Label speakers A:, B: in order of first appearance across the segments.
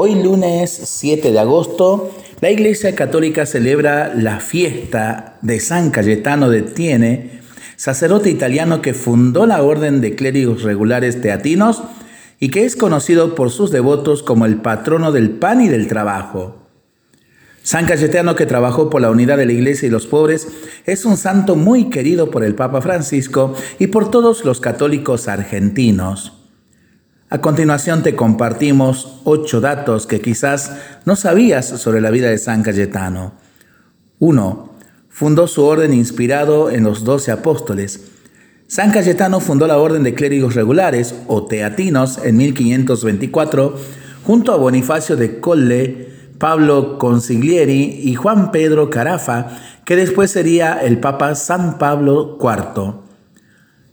A: Hoy lunes 7 de agosto, la Iglesia Católica celebra la fiesta de San Cayetano de Tiene, sacerdote italiano que fundó la Orden de Clérigos Regulares Teatinos y que es conocido por sus devotos como el patrono del pan y del trabajo. San Cayetano, que trabajó por la unidad de la Iglesia y los pobres, es un santo muy querido por el Papa Francisco y por todos los católicos argentinos. A continuación te compartimos ocho datos que quizás no sabías sobre la vida de San Cayetano. 1. Fundó su orden inspirado en los doce apóstoles. San Cayetano fundó la Orden de Clérigos Regulares, o Teatinos, en 1524, junto a Bonifacio de Colle, Pablo Consiglieri y Juan Pedro Carafa, que después sería el Papa San Pablo IV.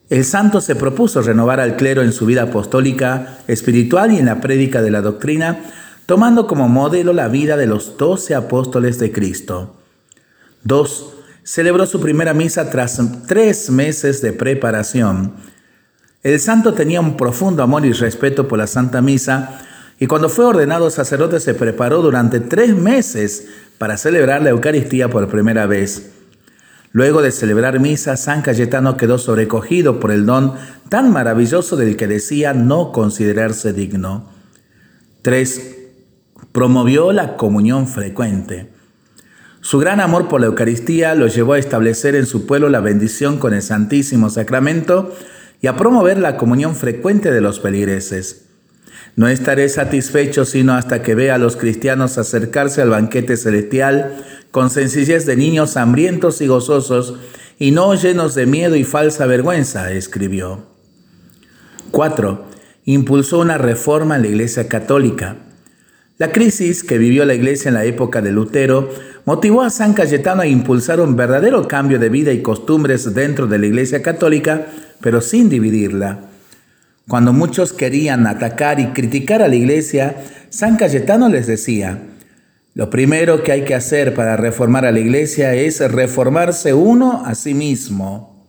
A: El santo se propuso renovar al clero en su vida apostólica, espiritual y en la prédica de la doctrina, tomando como modelo la vida de los doce apóstoles de Cristo. 2. Celebró su primera misa tras tres meses de preparación. El santo tenía un profundo amor y respeto por la Santa Misa y cuando fue ordenado sacerdote se preparó durante tres meses para celebrar la Eucaristía por primera vez. Luego de celebrar misa, San Cayetano quedó sobrecogido por el don tan maravilloso del que decía no considerarse digno. 3. Promovió la comunión frecuente. Su gran amor por la Eucaristía lo llevó a establecer en su pueblo la bendición con el Santísimo Sacramento y a promover la comunión frecuente de los peligreses. No estaré satisfecho sino hasta que vea a los cristianos acercarse al banquete celestial con sencillez de niños hambrientos y gozosos, y no llenos de miedo y falsa vergüenza, escribió. 4. Impulsó una reforma en la Iglesia Católica. La crisis que vivió la Iglesia en la época de Lutero motivó a San Cayetano a impulsar un verdadero cambio de vida y costumbres dentro de la Iglesia Católica, pero sin dividirla. Cuando muchos querían atacar y criticar a la Iglesia, San Cayetano les decía, lo primero que hay que hacer para reformar a la iglesia es reformarse uno a sí mismo.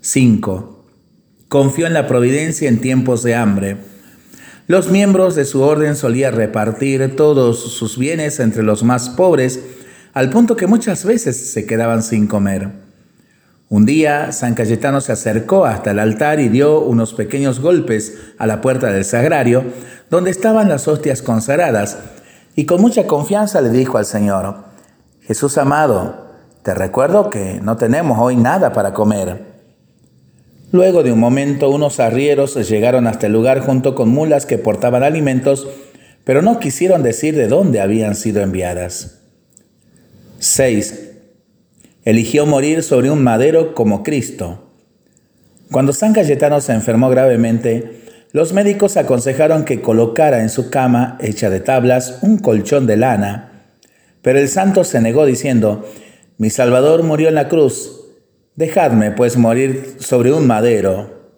A: 5. Confió en la providencia en tiempos de hambre. Los miembros de su orden solían repartir todos sus bienes entre los más pobres, al punto que muchas veces se quedaban sin comer. Un día, San Cayetano se acercó hasta el altar y dio unos pequeños golpes a la puerta del sagrario, donde estaban las hostias consagradas, y con mucha confianza le dijo al Señor, Jesús amado, te recuerdo que no tenemos hoy nada para comer. Luego de un momento unos arrieros llegaron hasta el lugar junto con mulas que portaban alimentos, pero no quisieron decir de dónde habían sido enviadas. 6. Eligió morir sobre un madero como Cristo. Cuando San Cayetano se enfermó gravemente, los médicos aconsejaron que colocara en su cama, hecha de tablas, un colchón de lana, pero el santo se negó diciendo, mi Salvador murió en la cruz, dejadme pues morir sobre un madero.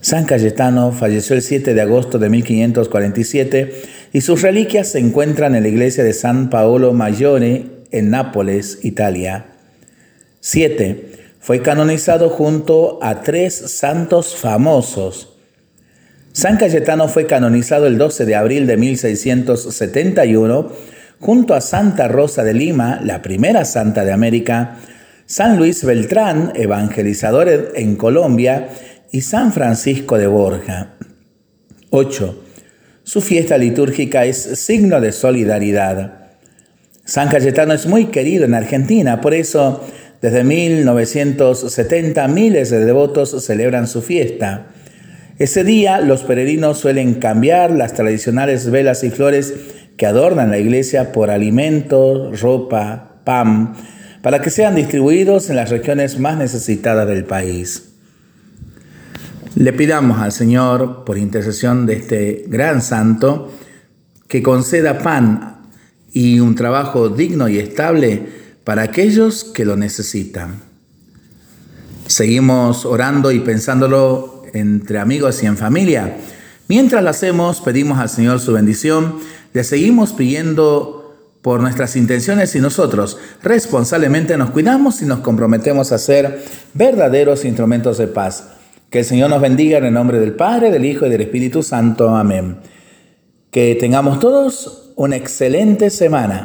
A: San Cayetano falleció el 7 de agosto de 1547 y sus reliquias se encuentran en la iglesia de San Paolo Maggiore en Nápoles, Italia. 7. Fue canonizado junto a tres santos famosos, San Cayetano fue canonizado el 12 de abril de 1671 junto a Santa Rosa de Lima, la primera santa de América, San Luis Beltrán, evangelizador en Colombia, y San Francisco de Borja. 8. Su fiesta litúrgica es signo de solidaridad. San Cayetano es muy querido en Argentina, por eso desde 1970 miles de devotos celebran su fiesta. Ese día los peregrinos suelen cambiar las tradicionales velas y flores que adornan la iglesia por alimentos, ropa, pan, para que sean distribuidos en las regiones más necesitadas del país. Le pidamos al Señor, por intercesión de este gran santo, que conceda pan y un trabajo digno y estable para aquellos que lo necesitan. Seguimos orando y pensándolo entre amigos y en familia. Mientras lo hacemos, pedimos al Señor su bendición, le seguimos pidiendo por nuestras intenciones y nosotros responsablemente nos cuidamos y nos comprometemos a ser verdaderos instrumentos de paz. Que el Señor nos bendiga en el nombre del Padre, del Hijo y del Espíritu Santo. Amén. Que tengamos todos una excelente semana.